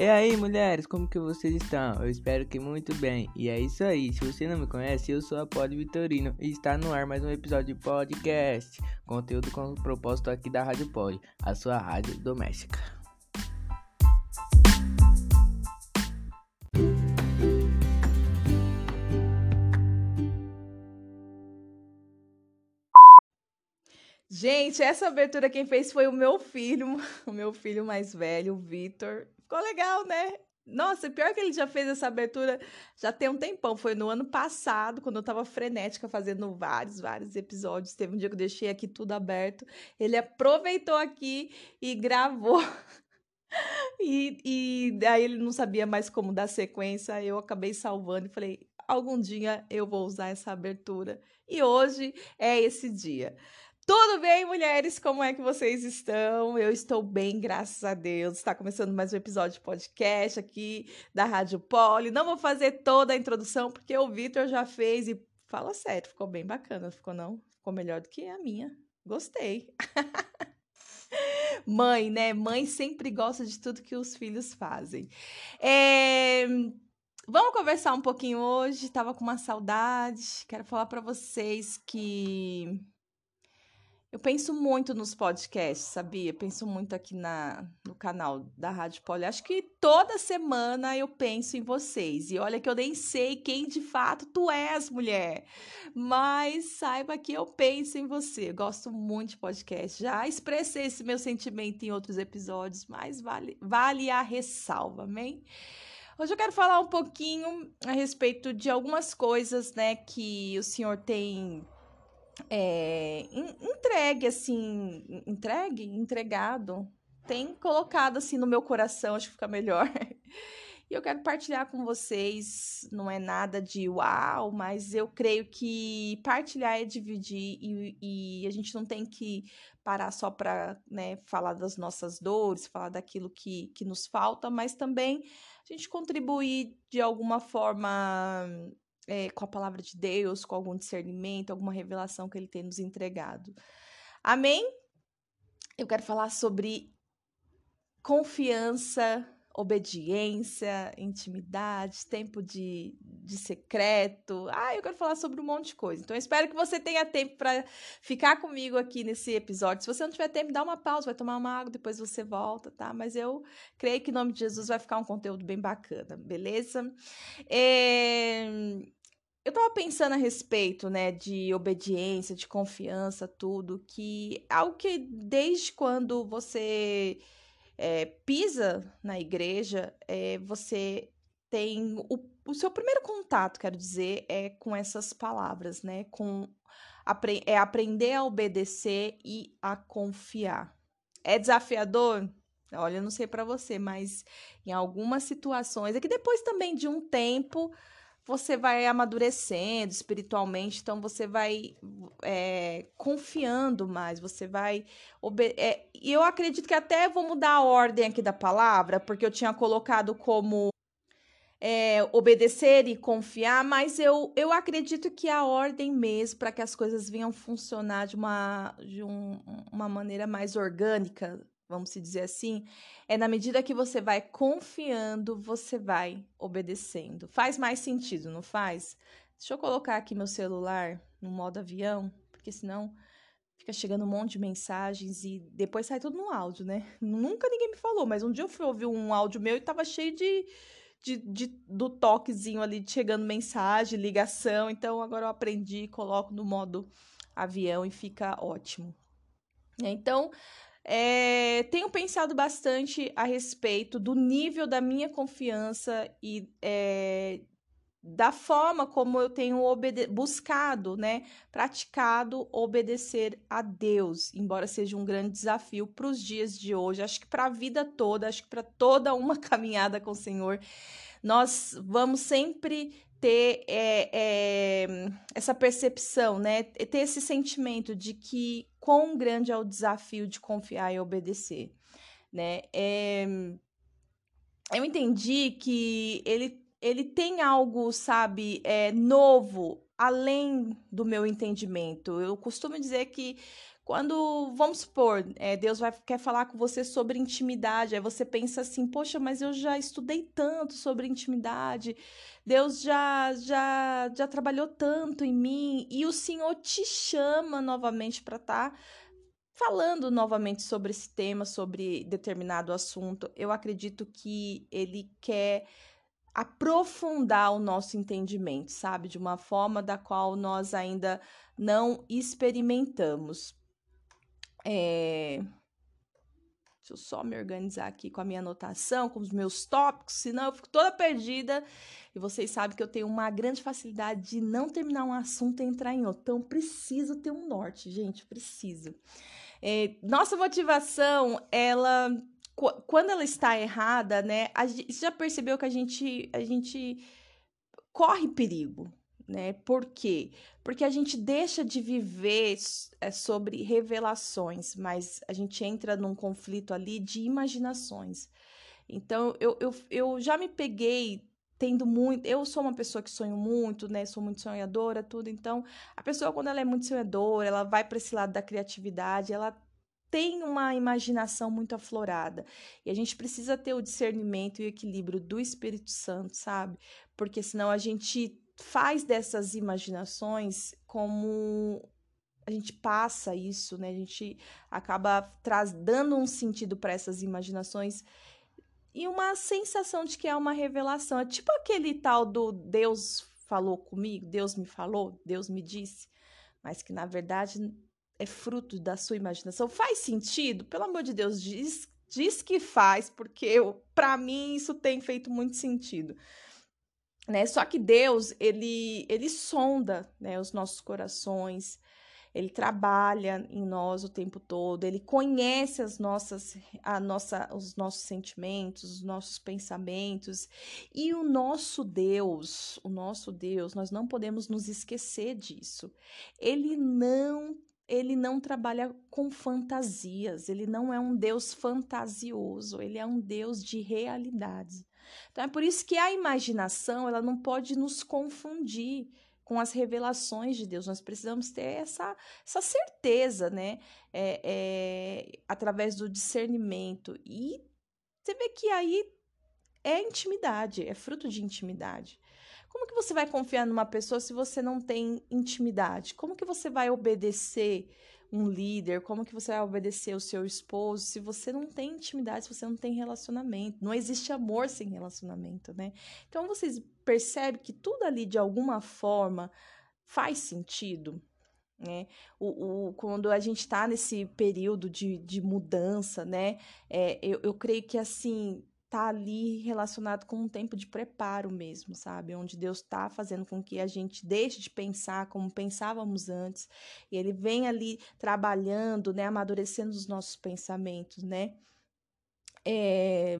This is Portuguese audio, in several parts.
E aí, mulheres, como que vocês estão? Eu espero que muito bem. E é isso aí. Se você não me conhece, eu sou a Pod Vitorino e está no ar mais um episódio de podcast. Conteúdo com propósito aqui da Rádio Pod, a sua rádio doméstica. Gente, essa abertura quem fez foi o meu filho, o meu filho mais velho, o Vitor. Ficou legal, né? Nossa, pior que ele já fez essa abertura já tem um tempão. Foi no ano passado, quando eu tava frenética fazendo vários, vários episódios. Teve um dia que eu deixei aqui tudo aberto. Ele aproveitou aqui e gravou. e, e daí ele não sabia mais como dar sequência. Eu acabei salvando e falei: algum dia eu vou usar essa abertura. E hoje é esse dia. Tudo bem, mulheres? Como é que vocês estão? Eu estou bem, graças a Deus. Está começando mais um episódio de podcast aqui da Rádio Poli. Não vou fazer toda a introdução porque o Vitor já fez e fala sério, ficou bem bacana, ficou não? Ficou melhor do que a minha. Gostei. Mãe, né? Mãe sempre gosta de tudo que os filhos fazem. É... Vamos conversar um pouquinho hoje. Tava com uma saudade. Quero falar para vocês que eu penso muito nos podcasts, sabia? Penso muito aqui na, no canal da Rádio Poli. Acho que toda semana eu penso em vocês. E olha que eu nem sei quem de fato tu és, mulher. Mas saiba que eu penso em você. Eu gosto muito de podcast. Já expressei esse meu sentimento em outros episódios, mas vale, vale a ressalva, amém? Hoje eu quero falar um pouquinho a respeito de algumas coisas, né, que o senhor tem é, entregue, assim, entregue, entregado, tem colocado assim no meu coração, acho que fica melhor. E eu quero partilhar com vocês, não é nada de uau, mas eu creio que partilhar é dividir e, e a gente não tem que parar só para né, falar das nossas dores, falar daquilo que, que nos falta, mas também a gente contribuir de alguma forma é, com a palavra de Deus, com algum discernimento, alguma revelação que Ele tem nos entregado. Amém? Eu quero falar sobre confiança, obediência, intimidade, tempo de, de secreto. Ah, eu quero falar sobre um monte de coisa. Então, espero que você tenha tempo para ficar comigo aqui nesse episódio. Se você não tiver tempo, dá uma pausa, vai tomar uma água, depois você volta, tá? Mas eu creio que em nome de Jesus vai ficar um conteúdo bem bacana, beleza? É... Eu tava pensando a respeito, né, de obediência, de confiança, tudo, que algo que desde quando você é, pisa na igreja, é, você tem o, o seu primeiro contato, quero dizer, é com essas palavras, né, com é aprender a obedecer e a confiar. É desafiador? Olha, eu não sei para você, mas em algumas situações, é que depois também de um tempo você vai amadurecendo espiritualmente, então você vai é, confiando mais, você vai. É, e eu acredito que até vou mudar a ordem aqui da palavra, porque eu tinha colocado como é, obedecer e confiar, mas eu, eu acredito que a ordem mesmo, para que as coisas venham funcionar de uma, de um, uma maneira mais orgânica, vamos dizer assim, é na medida que você vai confiando, você vai obedecendo. Faz mais sentido, não faz? Deixa eu colocar aqui meu celular no modo avião, porque senão fica chegando um monte de mensagens e depois sai tudo no áudio, né? Nunca ninguém me falou, mas um dia eu fui ouvir um áudio meu e tava cheio de, de, de do toquezinho ali, chegando mensagem, ligação. Então agora eu aprendi, coloco no modo avião e fica ótimo. Então, é, tenho pensado bastante a respeito do nível da minha confiança e é, da forma como eu tenho buscado, né, praticado obedecer a Deus, embora seja um grande desafio para os dias de hoje, acho que para a vida toda, acho que para toda uma caminhada com o Senhor, nós vamos sempre ter é, é, essa percepção, né? Ter esse sentimento de que quão grande é o desafio de confiar e obedecer, né? É, eu entendi que ele, ele tem algo, sabe, novo além do meu entendimento. Eu costumo dizer que quando, vamos supor, é, Deus vai, quer falar com você sobre intimidade, aí você pensa assim, poxa, mas eu já estudei tanto sobre intimidade, Deus já, já, já trabalhou tanto em mim, e o Senhor te chama novamente para estar tá falando novamente sobre esse tema, sobre determinado assunto. Eu acredito que Ele quer aprofundar o nosso entendimento, sabe? De uma forma da qual nós ainda não experimentamos. É... Deixa eu só me organizar aqui com a minha anotação, com os meus tópicos, senão eu fico toda perdida. E vocês sabem que eu tenho uma grande facilidade de não terminar um assunto e entrar em outro. Então, preciso ter um norte, gente, preciso. É, nossa motivação, ela, quando ela está errada, né? A gente, você já percebeu que a gente, a gente corre perigo, né? Por quê? Porque a gente deixa de viver é, sobre revelações, mas a gente entra num conflito ali de imaginações. Então, eu, eu, eu já me peguei tendo muito. Eu sou uma pessoa que sonho muito, né? Sou muito sonhadora, tudo. Então, a pessoa, quando ela é muito sonhadora, ela vai para esse lado da criatividade, ela tem uma imaginação muito aflorada. E a gente precisa ter o discernimento e o equilíbrio do Espírito Santo, sabe? Porque senão a gente faz dessas imaginações como a gente passa isso, né? A gente acaba traz, dando um sentido para essas imaginações e uma sensação de que é uma revelação. É tipo aquele tal do Deus falou comigo, Deus me falou, Deus me disse, mas que na verdade é fruto da sua imaginação. Faz sentido? Pelo amor de Deus, diz, diz que faz, porque para mim isso tem feito muito sentido né? Só que Deus, ele ele sonda, né, os nossos corações. Ele trabalha em nós o tempo todo, ele conhece as nossas, a nossa, os nossos sentimentos, os nossos pensamentos. E o nosso Deus, o nosso Deus, nós não podemos nos esquecer disso. Ele não ele não trabalha com fantasias, ele não é um Deus fantasioso, ele é um Deus de realidade. Então é por isso que a imaginação ela não pode nos confundir com as revelações de Deus. Nós precisamos ter essa, essa certeza, né? É, é, através do discernimento. E você vê que aí é intimidade, é fruto de intimidade. Como que você vai confiar numa pessoa se você não tem intimidade? Como que você vai obedecer um líder? Como que você vai obedecer o seu esposo se você não tem intimidade, se você não tem relacionamento? Não existe amor sem relacionamento, né? Então vocês percebem que tudo ali de alguma forma faz sentido, né? O, o, quando a gente está nesse período de, de mudança, né? É, eu, eu creio que assim tá ali relacionado com um tempo de preparo mesmo, sabe? Onde Deus está fazendo com que a gente deixe de pensar como pensávamos antes, e ele vem ali trabalhando, né, amadurecendo os nossos pensamentos, né? É...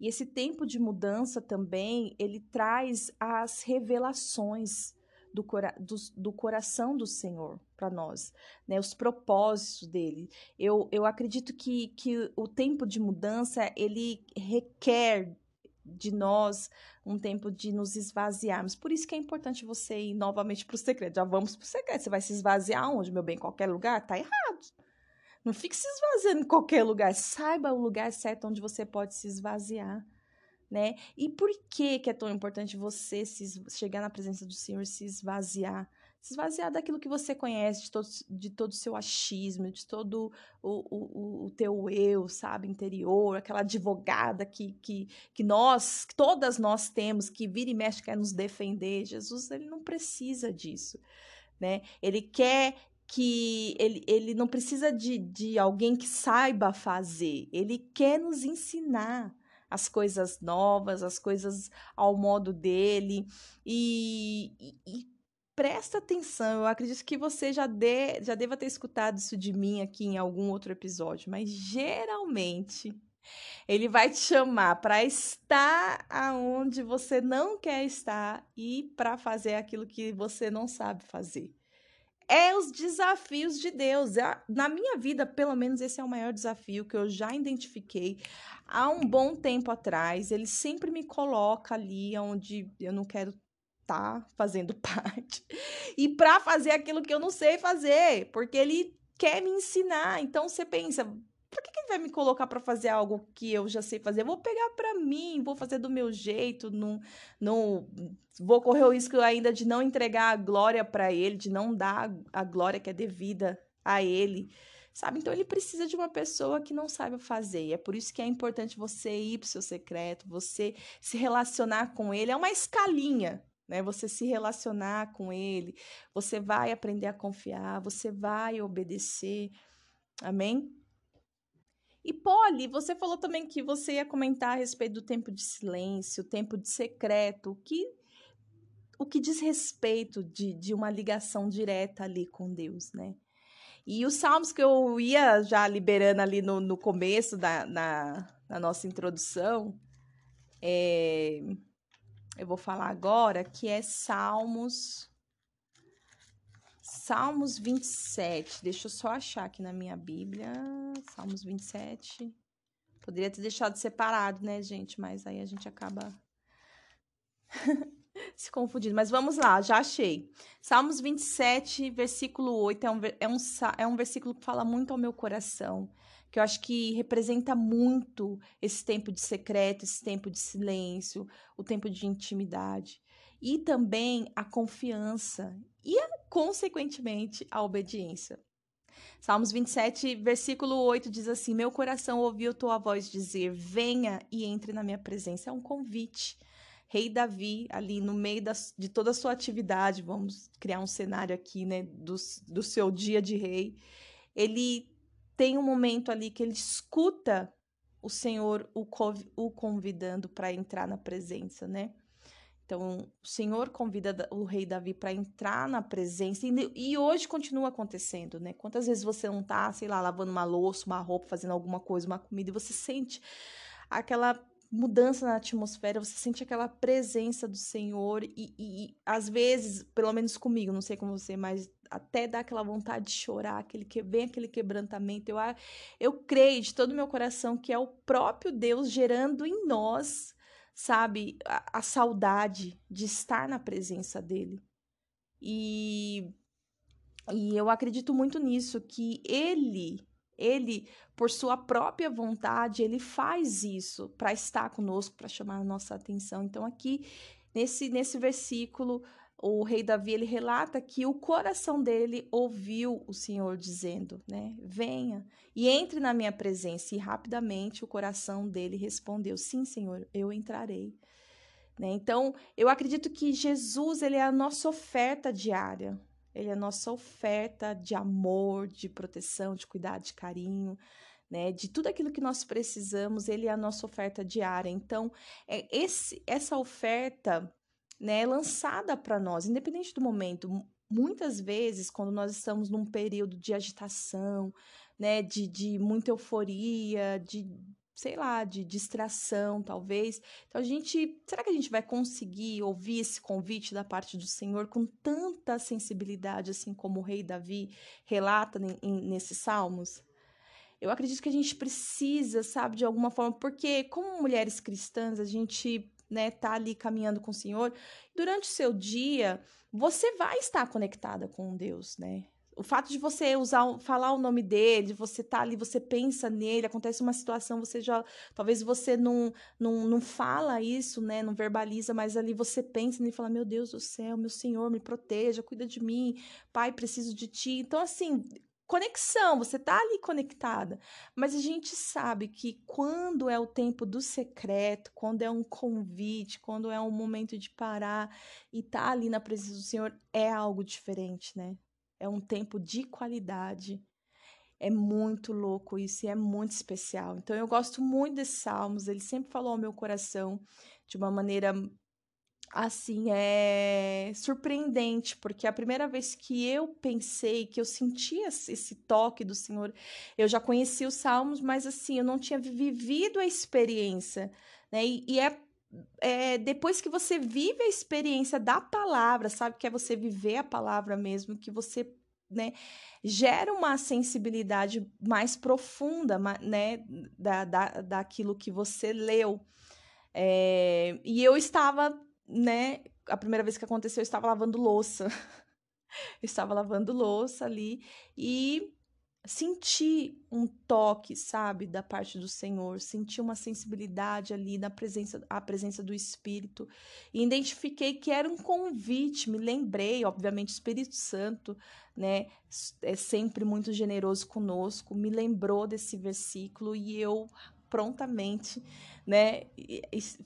E esse tempo de mudança também, ele traz as revelações do, cora do, do coração do Senhor para nós, né? Os propósitos dele. Eu, eu acredito que, que o tempo de mudança ele requer de nós um tempo de nos esvaziarmos. Por isso que é importante você ir novamente para o segredo. Já vamos para o segredo. Você vai se esvaziar onde, meu bem? Em qualquer lugar? Tá errado. Não fique se esvaziando em qualquer lugar. Saiba o lugar certo onde você pode se esvaziar né? E por que que é tão importante você se, chegar na presença do Senhor, se esvaziar? Esvaziar daquilo que você conhece, de todo, de todo o seu achismo, de todo o, o, o teu eu, sabe, interior, aquela advogada que, que, que nós, que todas nós temos, que vira e mexe quer nos defender. Jesus, ele não precisa disso, né? Ele quer que ele, ele não precisa de, de alguém que saiba fazer, ele quer nos ensinar as coisas novas, as coisas ao modo dele. E, e, presta atenção, eu acredito que você já, de, já deva ter escutado isso de mim aqui em algum outro episódio, mas geralmente ele vai te chamar para estar aonde você não quer estar e para fazer aquilo que você não sabe fazer é os desafios de Deus. É na minha vida, pelo menos, esse é o maior desafio que eu já identifiquei há um bom tempo atrás. Ele sempre me coloca ali onde eu não quero tá fazendo parte e para fazer aquilo que eu não sei fazer, porque ele quer me ensinar. Então você pensa, por que, que ele vai me colocar para fazer algo que eu já sei fazer? Eu vou pegar para mim, vou fazer do meu jeito, não, não vou correr o risco ainda de não entregar a glória para ele, de não dar a glória que é devida a ele. Sabe? Então ele precisa de uma pessoa que não saiba fazer. E é por isso que é importante você ir pro seu secreto, você se relacionar com ele. É uma escalinha, né? Você se relacionar com ele, você vai aprender a confiar, você vai obedecer. Amém? E Polly, você falou também que você ia comentar a respeito do tempo de silêncio, tempo de secreto, que o que diz respeito de, de uma ligação direta ali com Deus, né? E os salmos que eu ia já liberando ali no, no começo da na, na nossa introdução, é, eu vou falar agora, que é Salmos. Salmos 27. Deixa eu só achar aqui na minha Bíblia. Salmos 27. Poderia ter deixado separado, né, gente? Mas aí a gente acaba se confundindo. Mas vamos lá, já achei. Salmos 27, versículo 8, é um, é um, é um versículo que fala muito ao meu coração que eu acho que representa muito esse tempo de secreto, esse tempo de silêncio, o tempo de intimidade. E também a confiança e, consequentemente, a obediência. Salmos 27, versículo 8 diz assim: Meu coração ouviu tua voz dizer: Venha e entre na minha presença. É um convite. Rei Davi, ali no meio de toda a sua atividade, vamos criar um cenário aqui, né, do, do seu dia de rei, ele tem um momento ali que ele escuta o Senhor o, o convidando para entrar na presença, né? Então, o Senhor convida o rei Davi para entrar na presença, e, e, hoje continua acontecendo, né? Quantas vezes você não tá, sei lá, lavando uma louça, uma roupa, fazendo alguma coisa, uma comida, e você sente aquela mudança na atmosfera, você sente aquela presença do Senhor, e, e, e às vezes, pelo menos comigo, não sei como você, mas até dá aquela vontade de chorar, aquele que vem aquele quebrantamento. Eu, eu creio de todo o meu coração que é o próprio Deus gerando em nós, sabe, a, a saudade de estar na presença dele. E, e eu acredito muito nisso, que ele, ele, por sua própria vontade, ele faz isso para estar conosco, para chamar a nossa atenção. Então, aqui, nesse, nesse versículo, o rei Davi ele relata que o coração dele ouviu o Senhor dizendo, né? Venha e entre na minha presença. E rapidamente o coração dele respondeu: Sim, Senhor, eu entrarei. Né? Então, eu acredito que Jesus ele é a nossa oferta diária. Ele é a nossa oferta de amor, de proteção, de cuidado, de carinho. Né, de tudo aquilo que nós precisamos, ele é a nossa oferta diária. Então, é esse, essa oferta né, lançada para nós, independente do momento. Muitas vezes, quando nós estamos num período de agitação, né, de, de muita euforia, de sei lá, de distração, talvez. Então a gente, será que a gente vai conseguir ouvir esse convite da parte do Senhor com tanta sensibilidade, assim como o rei Davi relata nesses salmos? Eu acredito que a gente precisa, sabe, de alguma forma, porque como mulheres cristãs, a gente né, tá ali caminhando com o Senhor, durante o seu dia, você vai estar conectada com Deus, né? O fato de você usar, falar o nome dele, você tá ali, você pensa nele, acontece uma situação, você já, talvez você não, não, não fala isso, né, não verbaliza, mas ali você pensa nele e fala, meu Deus do céu, meu Senhor, me proteja, cuida de mim, Pai, preciso de ti. Então, assim, conexão, você tá ali conectada. Mas a gente sabe que quando é o tempo do secreto, quando é um convite, quando é um momento de parar e tá ali na presença do Senhor, é algo diferente, né? É um tempo de qualidade. É muito louco isso e é muito especial. Então eu gosto muito desses salmos, ele sempre falou ao meu coração de uma maneira assim, é surpreendente, porque a primeira vez que eu pensei, que eu sentia esse toque do Senhor, eu já conhecia os salmos, mas assim, eu não tinha vivido a experiência, né? E, e é, é, depois que você vive a experiência da palavra, sabe, que é você viver a palavra mesmo, que você né, gera uma sensibilidade mais profunda, né, da, da, daquilo que você leu. É, e eu estava né, a primeira vez que aconteceu, eu estava lavando louça. eu estava lavando louça ali e senti um toque, sabe, da parte do Senhor, senti uma sensibilidade ali na presença, a presença do Espírito, e identifiquei que era um convite, me lembrei, obviamente, o Espírito Santo, né, é sempre muito generoso conosco, me lembrou desse versículo e eu prontamente, né,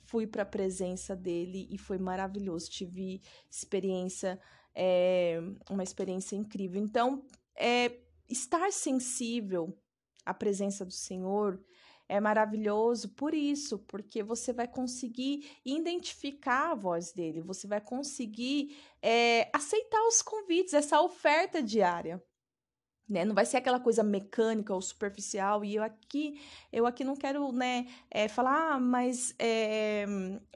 fui para a presença dele e foi maravilhoso, tive experiência, é, uma experiência incrível. Então, é, estar sensível à presença do Senhor é maravilhoso por isso, porque você vai conseguir identificar a voz dele, você vai conseguir é, aceitar os convites, essa oferta diária. Né? Não vai ser aquela coisa mecânica ou superficial. E eu aqui, eu aqui não quero, né, é, falar, ah, mas, é,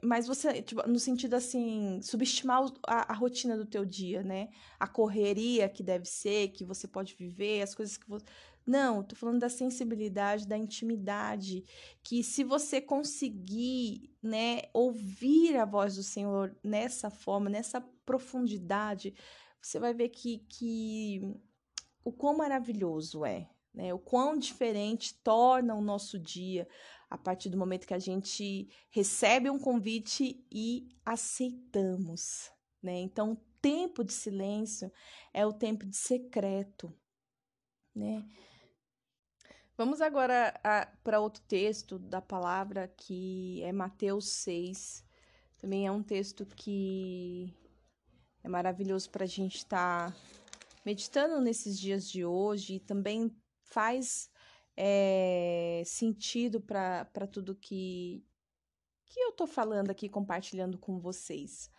mas você, tipo, no sentido assim, subestimar a, a, rotina do teu dia, né? A correria que deve ser, que você pode viver, as coisas que você. Não, tô falando da sensibilidade, da intimidade, que se você conseguir, né, ouvir a voz do Senhor nessa forma, nessa profundidade, você vai ver que, que o quão maravilhoso é, né? O quão diferente torna o nosso dia a partir do momento que a gente recebe um convite e aceitamos, né? Então, o tempo de silêncio é o tempo de secreto, né? Vamos agora para outro texto da palavra que é Mateus 6. Também é um texto que é maravilhoso para a gente estar tá meditando nesses dias de hoje também faz é, sentido para tudo que, que eu estou falando aqui, compartilhando com vocês.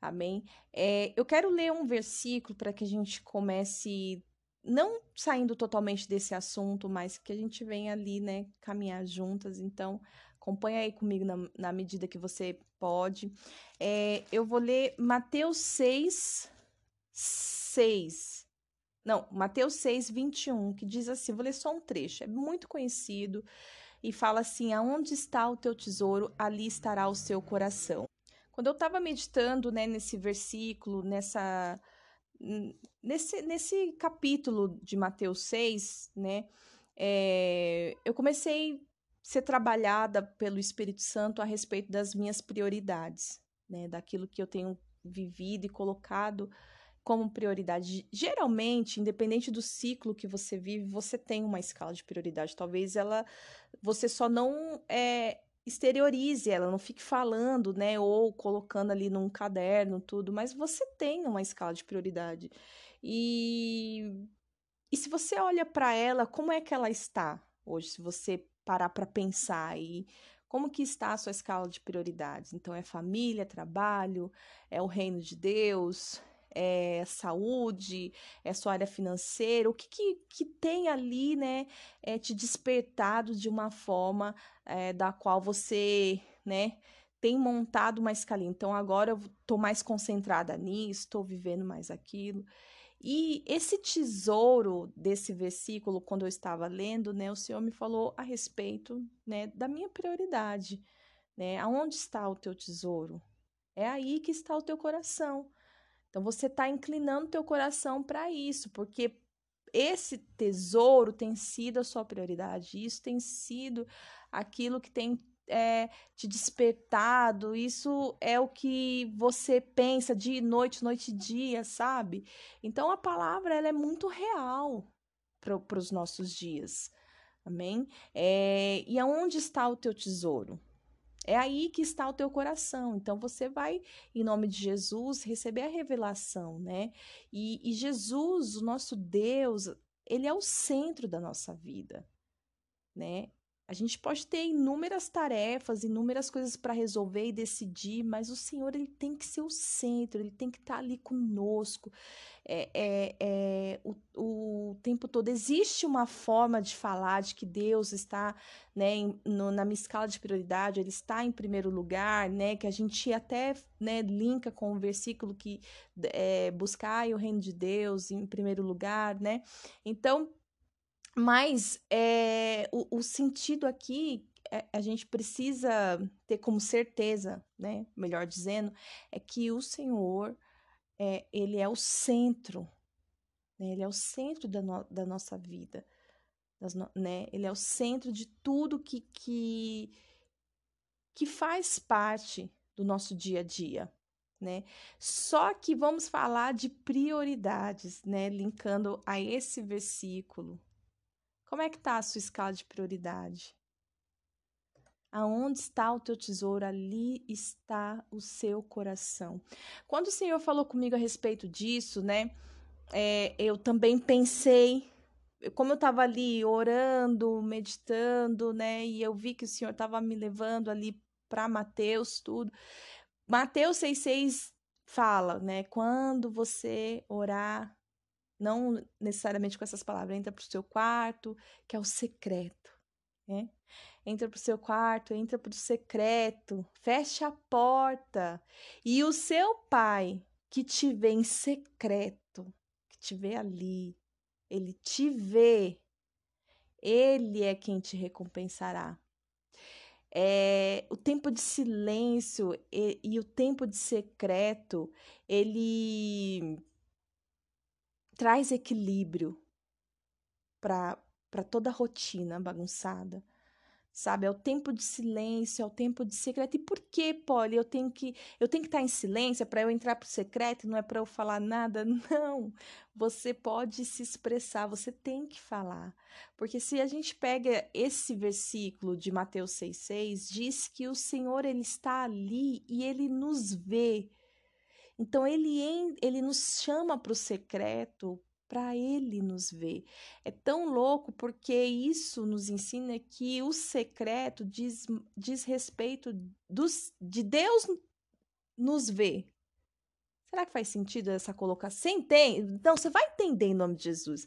Amém? É, eu quero ler um versículo para que a gente comece, não saindo totalmente desse assunto, mas que a gente venha ali, né, caminhar juntas. Então, acompanha aí comigo na, na medida que você pode. É, eu vou ler Mateus 6, 6. Não, Mateus 6, 21, que diz assim: vou ler só um trecho, é muito conhecido, e fala assim: Aonde está o teu tesouro, ali estará o seu coração. Quando eu estava meditando né, nesse versículo, nessa, nesse, nesse capítulo de Mateus 6, né, é, eu comecei a ser trabalhada pelo Espírito Santo a respeito das minhas prioridades, né, daquilo que eu tenho vivido e colocado como prioridade. Geralmente, independente do ciclo que você vive, você tem uma escala de prioridade. Talvez ela você só não é, exteriorize ela, não fique falando, né, ou colocando ali num caderno tudo, mas você tem uma escala de prioridade. E e se você olha para ela, como é que ela está hoje? Se você parar para pensar aí, como que está a sua escala de prioridades? Então é família, trabalho, é o reino de Deus, é saúde, é sua área financeira, o que, que, que tem ali, né, é, te despertado de uma forma é, da qual você, né, tem montado uma escalinha. Então agora eu tô mais concentrada nisso, estou vivendo mais aquilo. E esse tesouro desse versículo, quando eu estava lendo, né, o Senhor me falou a respeito, né, da minha prioridade, né? Aonde está o teu tesouro? É aí que está o teu coração. Então você está inclinando teu coração para isso, porque esse tesouro tem sido a sua prioridade, isso tem sido aquilo que tem é, te despertado, isso é o que você pensa dia e noite, noite e dia, sabe? Então a palavra ela é muito real para os nossos dias, amém? É, e aonde está o teu tesouro? É aí que está o teu coração. Então você vai, em nome de Jesus, receber a revelação, né? E, e Jesus, o nosso Deus, ele é o centro da nossa vida, né? A gente pode ter inúmeras tarefas, inúmeras coisas para resolver e decidir, mas o Senhor ele tem que ser o centro, ele tem que estar tá ali conosco é, é, é, o, o tempo todo. Existe uma forma de falar de que Deus está né, em, no, na minha escala de prioridade, ele está em primeiro lugar, né, que a gente até né, linka com o versículo que é, buscar o reino de Deus em primeiro lugar, né? Então, mas é, o, o sentido aqui é, a gente precisa ter como certeza, né? Melhor dizendo, é que o Senhor, é, ele é o centro, né? Ele é o centro da, no, da nossa vida, das, né? Ele é o centro de tudo que, que, que faz parte do nosso dia a dia, né? Só que vamos falar de prioridades, né? Linkando a esse versículo. Como é que tá a sua escala de prioridade? Aonde está o teu tesouro, ali está o seu coração. Quando o Senhor falou comigo a respeito disso, né? É, eu também pensei, como eu estava ali orando, meditando, né? E eu vi que o Senhor estava me levando ali para Mateus, tudo. Mateus 6,6 fala, né? Quando você orar, não necessariamente com essas palavras, entra para o seu quarto, que é o secreto, né? Entra para o seu quarto, entra para o secreto, fecha a porta. E o seu pai, que te vê em secreto, que te vê ali, ele te vê, ele é quem te recompensará. É, o tempo de silêncio e, e o tempo de secreto, ele traz equilíbrio para toda a rotina bagunçada sabe? É o tempo de silêncio, é o tempo de secreto. E por que, Polly, eu tenho que eu tenho que estar em silêncio para eu entrar pro secreto, não é para eu falar nada? Não. Você pode se expressar, você tem que falar. Porque se a gente pega esse versículo de Mateus 6:6, diz que o Senhor ele está ali e ele nos vê. Então ele ele nos chama para o secreto para ele nos ver. É tão louco porque isso nos ensina que o secreto diz, diz respeito dos, de Deus nos ver. Será que faz sentido essa colocação? Entende? Então, você vai entender em nome de Jesus.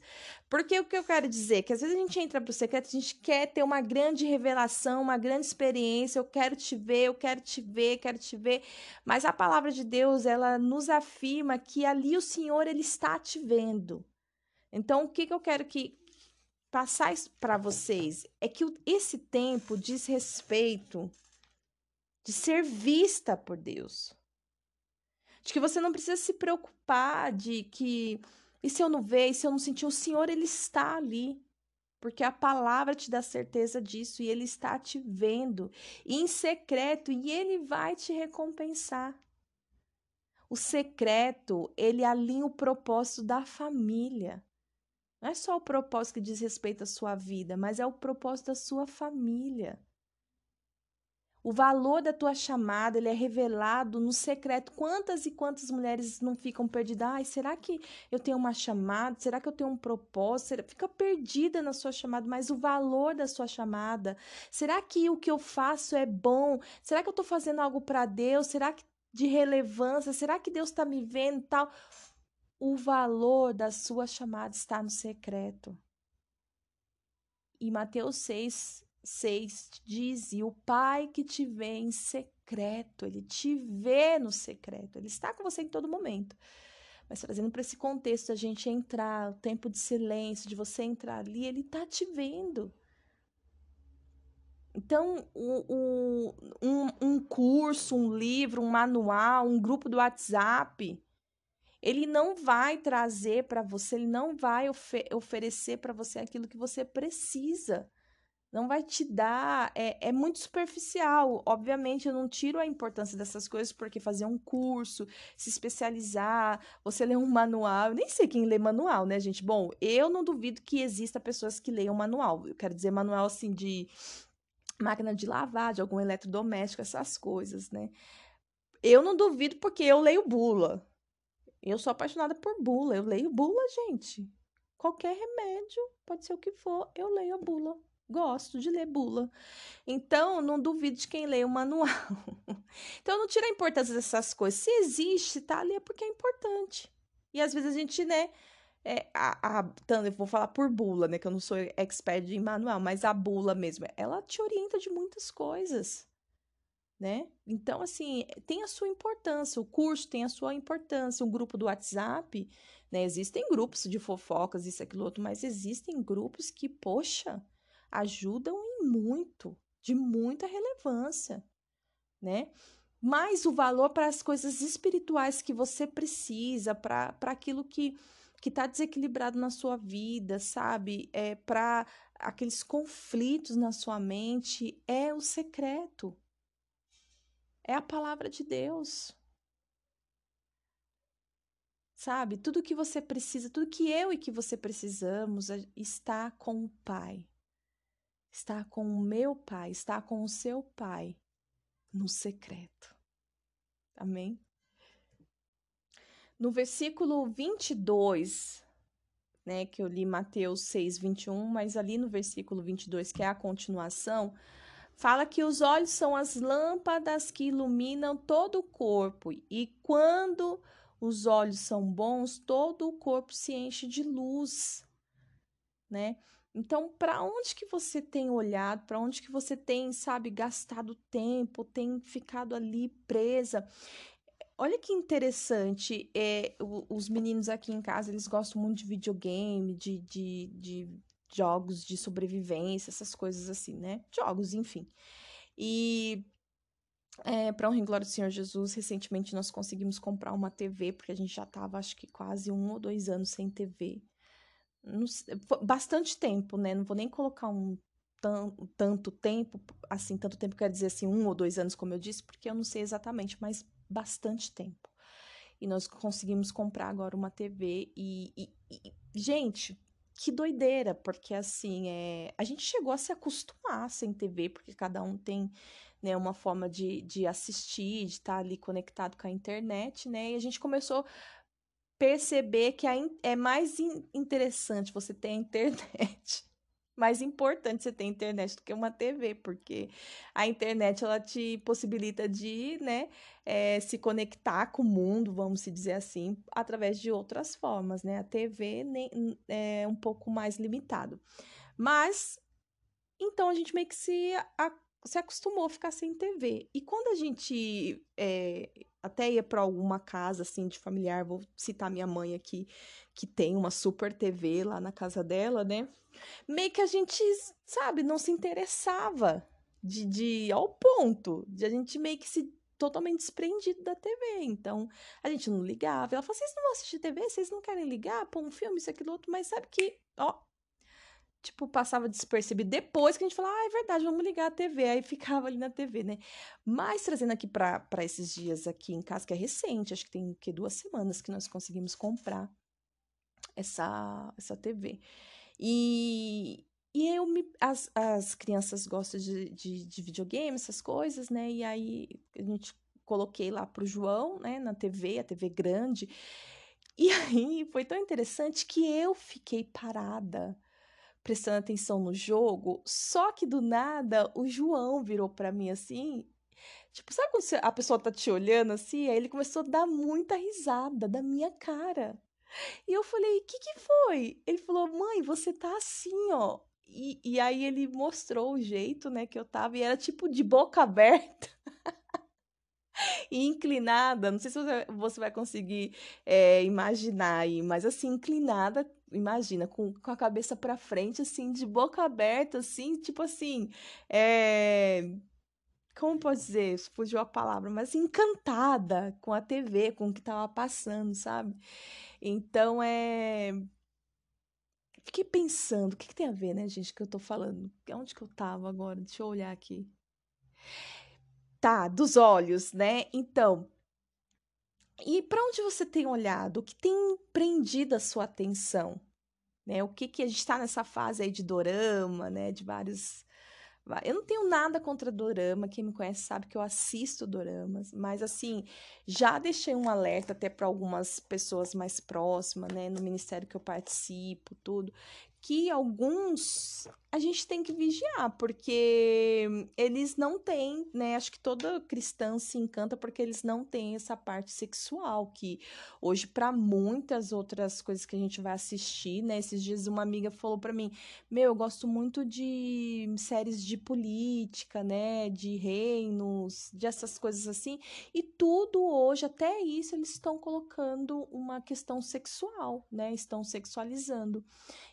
Porque o que eu quero dizer é que às vezes a gente entra para o secreto, a gente quer ter uma grande revelação, uma grande experiência. Eu quero te ver, eu quero te ver, quero te ver. Mas a palavra de Deus, ela nos afirma que ali o Senhor, ele está te vendo. Então, o que, que eu quero que passar para vocês é que esse tempo diz respeito de ser vista por Deus. De que você não precisa se preocupar de que e se eu não ver, e se eu não sentir, o Senhor ele está ali. Porque a palavra te dá certeza disso e ele está te vendo em secreto e ele vai te recompensar. O secreto, ele alinha o propósito da família. Não é só o propósito que diz respeito à sua vida, mas é o propósito da sua família. O valor da tua chamada, ele é revelado no secreto. Quantas e quantas mulheres não ficam perdidas? Ai, será que eu tenho uma chamada? Será que eu tenho um propósito? Fica perdida na sua chamada, mas o valor da sua chamada. Será que o que eu faço é bom? Será que eu estou fazendo algo para Deus? Será que de relevância? Será que Deus está me vendo tal? O valor da sua chamada está no secreto. E Mateus 6, 6 diz: E o Pai que te vê em secreto, ele te vê no secreto, ele está com você em todo momento. Mas trazendo para esse contexto, a gente entrar, o tempo de silêncio, de você entrar ali, ele está te vendo. Então, um, um, curso, um livro, um manual, um grupo do WhatsApp, ele não vai trazer para você, ele não vai ofe oferecer para você aquilo que você precisa. Não vai te dar. É, é muito superficial. Obviamente, eu não tiro a importância dessas coisas, porque fazer um curso, se especializar, você ler um manual. Eu nem sei quem lê manual, né, gente? Bom, eu não duvido que exista pessoas que leiam manual. Eu quero dizer manual assim de máquina de lavar, de algum eletrodoméstico, essas coisas, né? Eu não duvido porque eu leio bula. Eu sou apaixonada por bula. Eu leio bula, gente. Qualquer remédio, pode ser o que for, eu leio a bula. Gosto de ler bula. Então, não duvido de quem lê o manual. então, não tira a importância dessas coisas. Se existe, tá ali é porque é importante. E às vezes a gente, né? É, a, a, eu vou falar por bula, né? Que eu não sou expert em manual, mas a bula mesmo, ela te orienta de muitas coisas né? Então, assim, tem a sua importância, o curso tem a sua importância, o grupo do WhatsApp, né? Existem grupos de fofocas, isso, aquilo, outro, mas existem grupos que, poxa, ajudam em muito, de muita relevância, né? Mais o valor para as coisas espirituais que você precisa, para aquilo que que está desequilibrado na sua vida, sabe? É para aqueles conflitos na sua mente, é o secreto. É a palavra de Deus. Sabe? Tudo que você precisa, tudo que eu e que você precisamos é, está com o Pai. Está com o meu Pai, está com o seu Pai no secreto. Amém? No versículo 22, né, que eu li Mateus 6, 21, mas ali no versículo 22, que é a continuação, fala que os olhos são as lâmpadas que iluminam todo o corpo, e quando os olhos são bons, todo o corpo se enche de luz, né? Então, para onde que você tem olhado? Para onde que você tem, sabe, gastado tempo, tem ficado ali presa? Olha que interessante, é, os meninos aqui em casa, eles gostam muito de videogame, de, de, de jogos de sobrevivência, essas coisas assim, né? Jogos, enfim. E é, para honra e glória do Senhor Jesus, recentemente nós conseguimos comprar uma TV, porque a gente já estava, acho que quase um ou dois anos sem TV. Bastante tempo, né? Não vou nem colocar um tanto tempo, assim, tanto tempo quer dizer assim, um ou dois anos, como eu disse, porque eu não sei exatamente, mas bastante tempo. E nós conseguimos comprar agora uma TV e, e, e gente, que doideira, porque assim, é, a gente chegou a se acostumar sem TV, porque cada um tem né, uma forma de, de assistir, de estar ali conectado com a internet, né? E a gente começou perceber que é mais interessante você ter a internet mais importante você ter internet do que uma TV, porque a internet ela te possibilita de, né, é, se conectar com o mundo, vamos se dizer assim, através de outras formas, né? A TV nem, é um pouco mais limitado. Mas então a gente meio que se, a, se acostumou a ficar sem TV. E quando a gente é, até ia para alguma casa assim de familiar, vou citar minha mãe aqui, que tem uma super TV lá na casa dela, né? Meio que a gente, sabe, não se interessava de, de ao ponto de a gente meio que se totalmente desprendido da TV. Então, a gente não ligava. Ela falou: vocês não vão assistir TV? Vocês não querem ligar? Pôr um filme, isso, aquilo, outro. Mas sabe que, ó, tipo, passava despercebido. Depois que a gente falava, ah, é verdade, vamos ligar a TV. Aí ficava ali na TV, né? Mas trazendo aqui para esses dias aqui em casa, que é recente, acho que tem que duas semanas que nós conseguimos comprar essa, essa TV. E, e eu me. As, as crianças gostam de, de, de videogame, essas coisas, né? E aí a gente coloquei lá pro João, né, na TV, a TV grande. E aí foi tão interessante que eu fiquei parada prestando atenção no jogo, só que do nada o João virou para mim assim, tipo, sabe quando a pessoa tá te olhando assim? Aí ele começou a dar muita risada da minha cara. E eu falei, o que que foi? Ele falou, mãe, você tá assim, ó. E, e aí ele mostrou o jeito, né, que eu tava, e era tipo de boca aberta. e inclinada, não sei se você vai conseguir é, imaginar aí, mas assim, inclinada, imagina, com, com a cabeça para frente, assim, de boca aberta, assim, tipo assim, é... como pode dizer, fugiu a palavra, mas encantada com a TV, com o que tava passando, sabe? Então, é. Fiquei pensando, o que, que tem a ver, né, gente, que eu tô falando? Onde que eu tava agora? Deixa eu olhar aqui. Tá, dos olhos, né? Então, e para onde você tem olhado? O que tem prendido a sua atenção? Né? O que que a gente está nessa fase aí de dorama, né? De vários eu não tenho nada contra dorama, quem me conhece sabe que eu assisto doramas, mas assim, já deixei um alerta até para algumas pessoas mais próximas, né, no ministério que eu participo, tudo, que alguns a gente tem que vigiar, porque eles não têm, né? Acho que toda cristã se encanta porque eles não têm essa parte sexual, que hoje, para muitas outras coisas que a gente vai assistir, né? Esses dias uma amiga falou para mim: Meu, eu gosto muito de séries de política, né? De reinos, de essas coisas assim, e tudo hoje, até isso, eles estão colocando uma questão sexual, né? Estão sexualizando.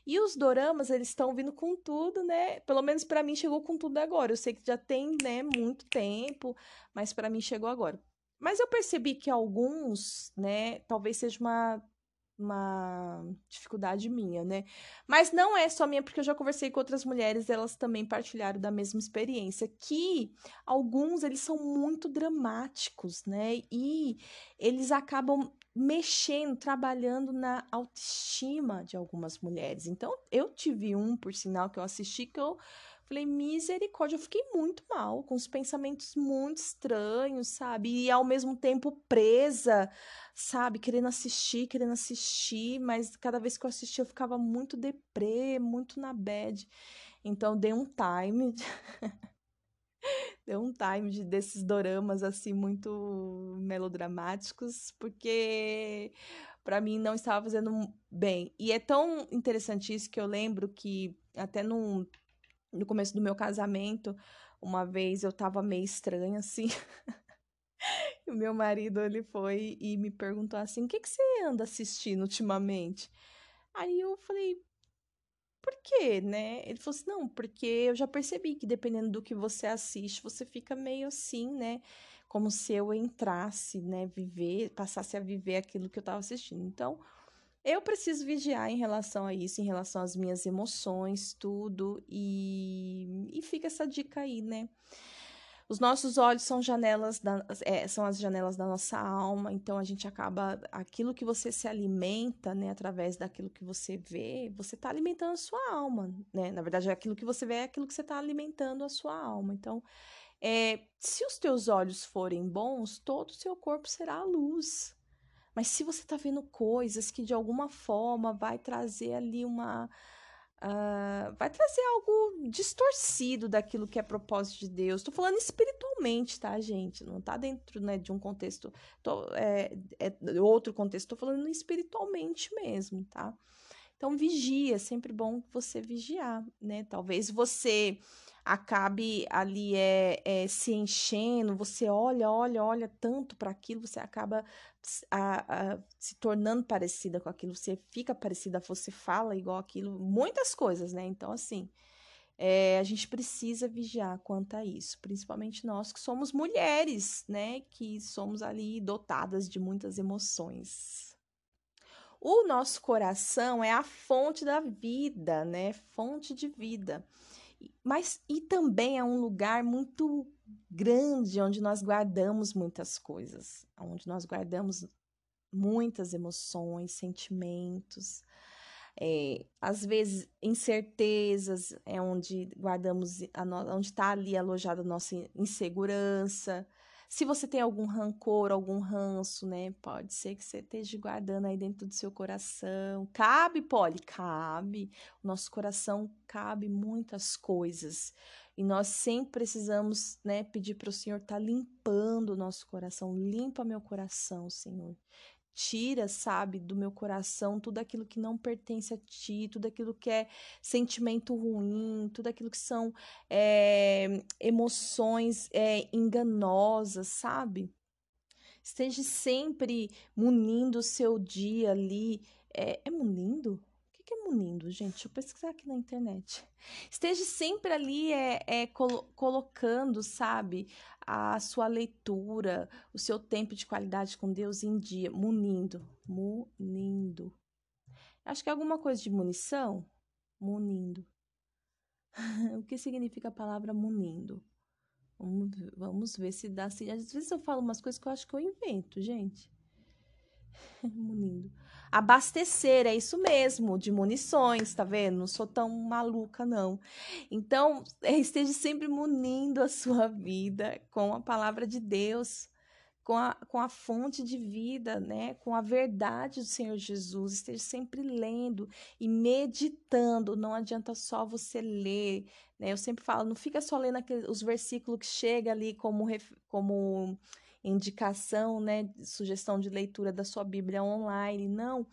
E os doramas, eles estão vindo com tudo, né? Pelo menos para mim chegou com tudo agora. Eu sei que já tem, né, muito tempo, mas para mim chegou agora. Mas eu percebi que alguns, né, talvez seja uma uma dificuldade minha, né? Mas não é só minha, porque eu já conversei com outras mulheres, elas também partilharam da mesma experiência, que alguns eles são muito dramáticos, né? E eles acabam mexendo, trabalhando na autoestima de algumas mulheres. Então, eu tive um, por sinal, que eu assisti que eu Falei, misericórdia, eu fiquei muito mal, com os pensamentos muito estranhos, sabe? E ao mesmo tempo presa, sabe? Querendo assistir, querendo assistir, mas cada vez que eu assistia eu ficava muito deprê, muito na bad. Então dei um time. deu um time de, desses doramas assim muito melodramáticos, porque para mim não estava fazendo bem. E é tão interessante isso que eu lembro que até num no começo do meu casamento, uma vez eu tava meio estranha, assim. o meu marido, ele foi e me perguntou assim, o que, que você anda assistindo ultimamente? Aí eu falei, por quê, né? Ele falou assim, não, porque eu já percebi que dependendo do que você assiste, você fica meio assim, né? Como se eu entrasse, né? Viver, passasse a viver aquilo que eu tava assistindo. Então, eu preciso vigiar em relação a isso, em relação às minhas emoções, tudo, e, e fica essa dica aí, né? Os nossos olhos são janelas da, é, são as janelas da nossa alma, então a gente acaba aquilo que você se alimenta, né, através daquilo que você vê, você está alimentando a sua alma, né? Na verdade, aquilo que você vê é aquilo que você está alimentando a sua alma. Então, é, se os teus olhos forem bons, todo o seu corpo será a luz, mas se você está vendo coisas que de alguma forma vai trazer ali uma. Uh, vai trazer algo distorcido daquilo que é propósito de Deus. Estou falando espiritualmente, tá, gente? Não está dentro né, de um contexto, tô, é, é outro contexto. Estou falando espiritualmente mesmo, tá? Então, vigia, é sempre bom você vigiar, né? Talvez você acabe ali é, é, se enchendo, você olha, olha, olha tanto para aquilo, você acaba a, a, se tornando parecida com aquilo, você fica parecida, você fala igual aquilo, muitas coisas, né? Então, assim, é, a gente precisa vigiar quanto a isso, principalmente nós que somos mulheres, né? Que somos ali dotadas de muitas emoções. O nosso coração é a fonte da vida, né? Fonte de vida. Mas e também é um lugar muito grande onde nós guardamos muitas coisas, onde nós guardamos muitas emoções, sentimentos. É, às vezes incertezas é onde guardamos no, onde está ali alojada a nossa insegurança se você tem algum rancor, algum ranço, né? Pode ser que você esteja guardando aí dentro do seu coração. Cabe, Poli? Cabe. O nosso coração cabe muitas coisas. E nós sempre precisamos, né, pedir para o Senhor estar tá limpando o nosso coração. Limpa meu coração, Senhor tira, sabe, do meu coração tudo aquilo que não pertence a ti, tudo aquilo que é sentimento ruim, tudo aquilo que são é, emoções é, enganosas, sabe? Esteja sempre munindo o seu dia ali. É, é munindo? Que é munindo, gente? Deixa eu pesquisar aqui na internet. Esteja sempre ali é, é colo colocando, sabe, a sua leitura, o seu tempo de qualidade com Deus em dia. Munindo. Munindo. Acho que é alguma coisa de munição. Munindo. o que significa a palavra munindo? Vamos, vamos ver se dá. Se, às vezes eu falo umas coisas que eu acho que eu invento, gente. munindo. Abastecer, é isso mesmo, de munições, tá vendo? Não sou tão maluca, não. Então, esteja sempre munindo a sua vida com a palavra de Deus, com a, com a fonte de vida, né? Com a verdade do Senhor Jesus. Esteja sempre lendo e meditando. Não adianta só você ler, né? Eu sempre falo, não fica só lendo aqueles, os versículos que chega ali como, como indicação, né, sugestão de leitura da sua Bíblia online. Não.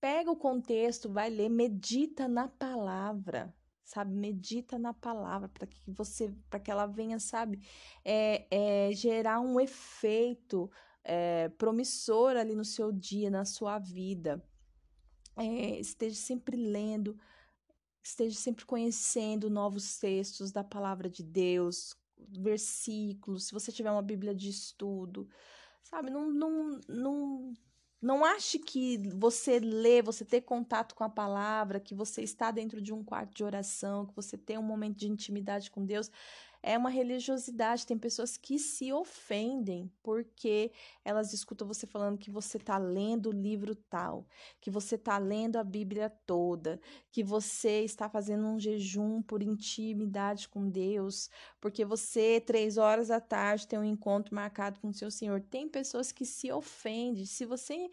Pega o contexto, vai ler, medita na palavra, sabe? Medita na palavra para que você, para que ela venha, sabe, é, é, gerar um efeito é, promissor ali no seu dia, na sua vida. É, esteja sempre lendo esteja sempre conhecendo novos textos da palavra de Deus, versículos, se você tiver uma Bíblia de estudo, sabe? Não, não, não, não ache que você lê, você ter contato com a palavra, que você está dentro de um quarto de oração, que você tem um momento de intimidade com Deus, é uma religiosidade. Tem pessoas que se ofendem porque elas escutam você falando que você está lendo o livro tal, que você está lendo a Bíblia toda, que você está fazendo um jejum por intimidade com Deus, porque você, três horas da tarde, tem um encontro marcado com o seu Senhor. Tem pessoas que se ofendem. Se você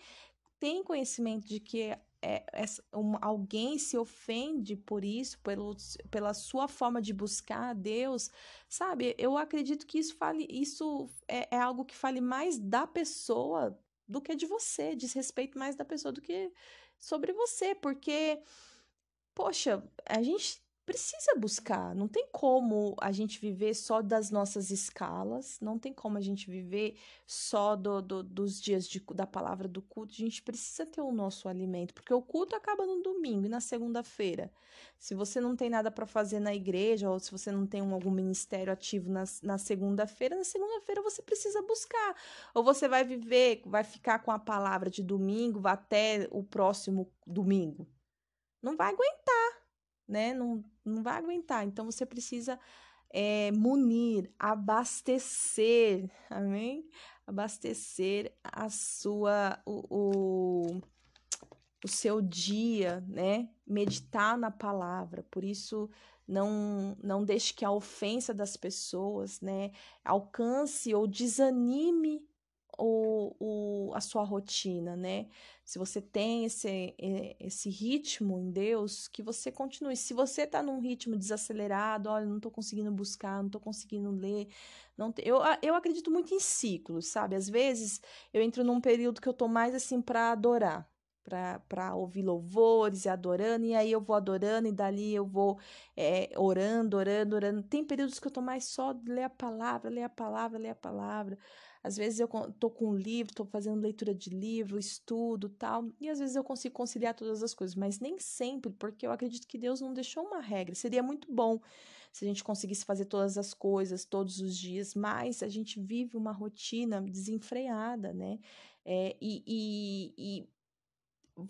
tem conhecimento de que é, é, um, alguém se ofende por isso, pelo, pela sua forma de buscar a Deus, sabe? Eu acredito que isso fale, isso é, é algo que fale mais da pessoa do que de você, diz respeito mais da pessoa do que sobre você, porque, poxa, a gente precisa buscar. Não tem como a gente viver só das nossas escalas, não tem como a gente viver só do, do, dos dias de, da palavra do culto. A gente precisa ter o nosso alimento, porque o culto acaba no domingo e na segunda-feira. Se você não tem nada para fazer na igreja, ou se você não tem um, algum ministério ativo na, segunda-feira, na segunda-feira você precisa buscar. Ou você vai viver, vai ficar com a palavra de domingo até o próximo domingo. Não vai aguentar né? Não, não vai aguentar. Então você precisa é, munir, abastecer, amém? Abastecer a sua, o, o, o seu dia, né? Meditar na palavra. Por isso, não, não deixe que a ofensa das pessoas, né? Alcance ou desanime o, o, a sua rotina, né? Se você tem esse, esse ritmo em Deus, que você continue. Se você tá num ritmo desacelerado, olha, não tô conseguindo buscar, não tô conseguindo ler, não te... eu, eu acredito muito em ciclos, sabe? Às vezes eu entro num período que eu tô mais assim para adorar, para ouvir louvores e adorando, e aí eu vou adorando, e dali eu vou é, orando, orando, orando. Tem períodos que eu tô mais só ler a palavra, ler a palavra, ler a palavra. Às vezes eu tô com um livro, tô fazendo leitura de livro, estudo, tal, e às vezes eu consigo conciliar todas as coisas, mas nem sempre, porque eu acredito que Deus não deixou uma regra. Seria muito bom se a gente conseguisse fazer todas as coisas todos os dias, mas a gente vive uma rotina desenfreada, né? É, e, e, e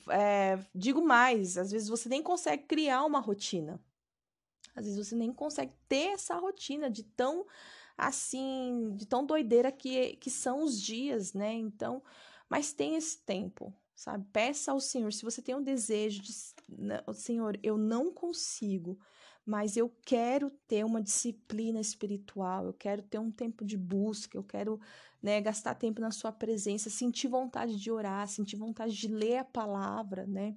é, digo mais, às vezes você nem consegue criar uma rotina. Às vezes você nem consegue ter essa rotina de tão assim, de tão doideira que, que são os dias, né? Então, mas tem esse tempo, sabe? Peça ao Senhor, se você tem um desejo de, Senhor, eu não consigo, mas eu quero ter uma disciplina espiritual, eu quero ter um tempo de busca, eu quero né, gastar tempo na sua presença, sentir vontade de orar, sentir vontade de ler a palavra, né?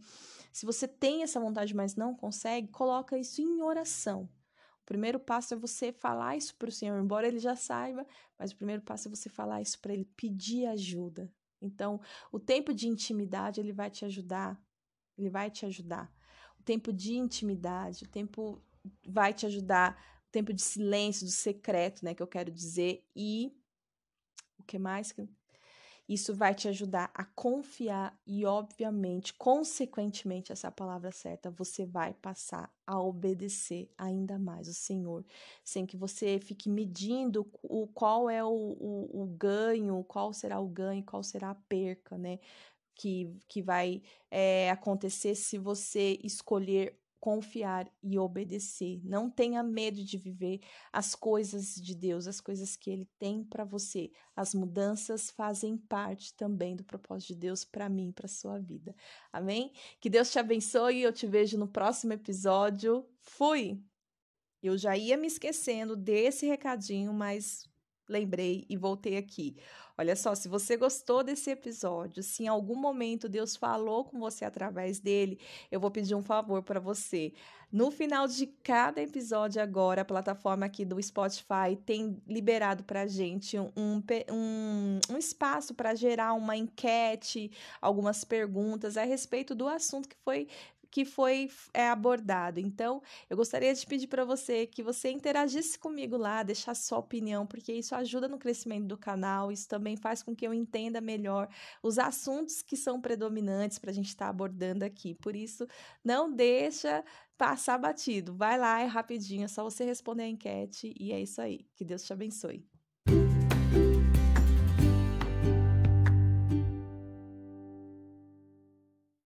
Se você tem essa vontade, mas não consegue, coloca isso em oração. O primeiro passo é você falar isso para o Senhor, embora ele já saiba, mas o primeiro passo é você falar isso para ele, pedir ajuda. Então, o tempo de intimidade, ele vai te ajudar. Ele vai te ajudar. O tempo de intimidade, o tempo vai te ajudar. O tempo de silêncio, do secreto, né, que eu quero dizer. E o que mais? Isso vai te ajudar a confiar e, obviamente, consequentemente, essa palavra certa, você vai passar a obedecer ainda mais o Senhor, sem que você fique medindo o qual é o, o, o ganho, qual será o ganho, qual será a perca, né? Que, que vai é, acontecer se você escolher confiar e obedecer. Não tenha medo de viver as coisas de Deus, as coisas que Ele tem para você. As mudanças fazem parte também do propósito de Deus para mim, para sua vida. Amém? Que Deus te abençoe e eu te vejo no próximo episódio. Fui! Eu já ia me esquecendo desse recadinho, mas lembrei e voltei aqui. Olha só, se você gostou desse episódio, se em algum momento Deus falou com você através dele, eu vou pedir um favor para você. No final de cada episódio agora, a plataforma aqui do Spotify tem liberado para gente um, um, um espaço para gerar uma enquete, algumas perguntas a respeito do assunto que foi que foi é, abordado. Então, eu gostaria de pedir para você que você interagisse comigo lá, deixar sua opinião, porque isso ajuda no crescimento do canal, isso também faz com que eu entenda melhor os assuntos que são predominantes para a gente estar tá abordando aqui. Por isso, não deixa passar batido. Vai lá, é rapidinho, é só você responder a enquete e é isso aí. Que Deus te abençoe.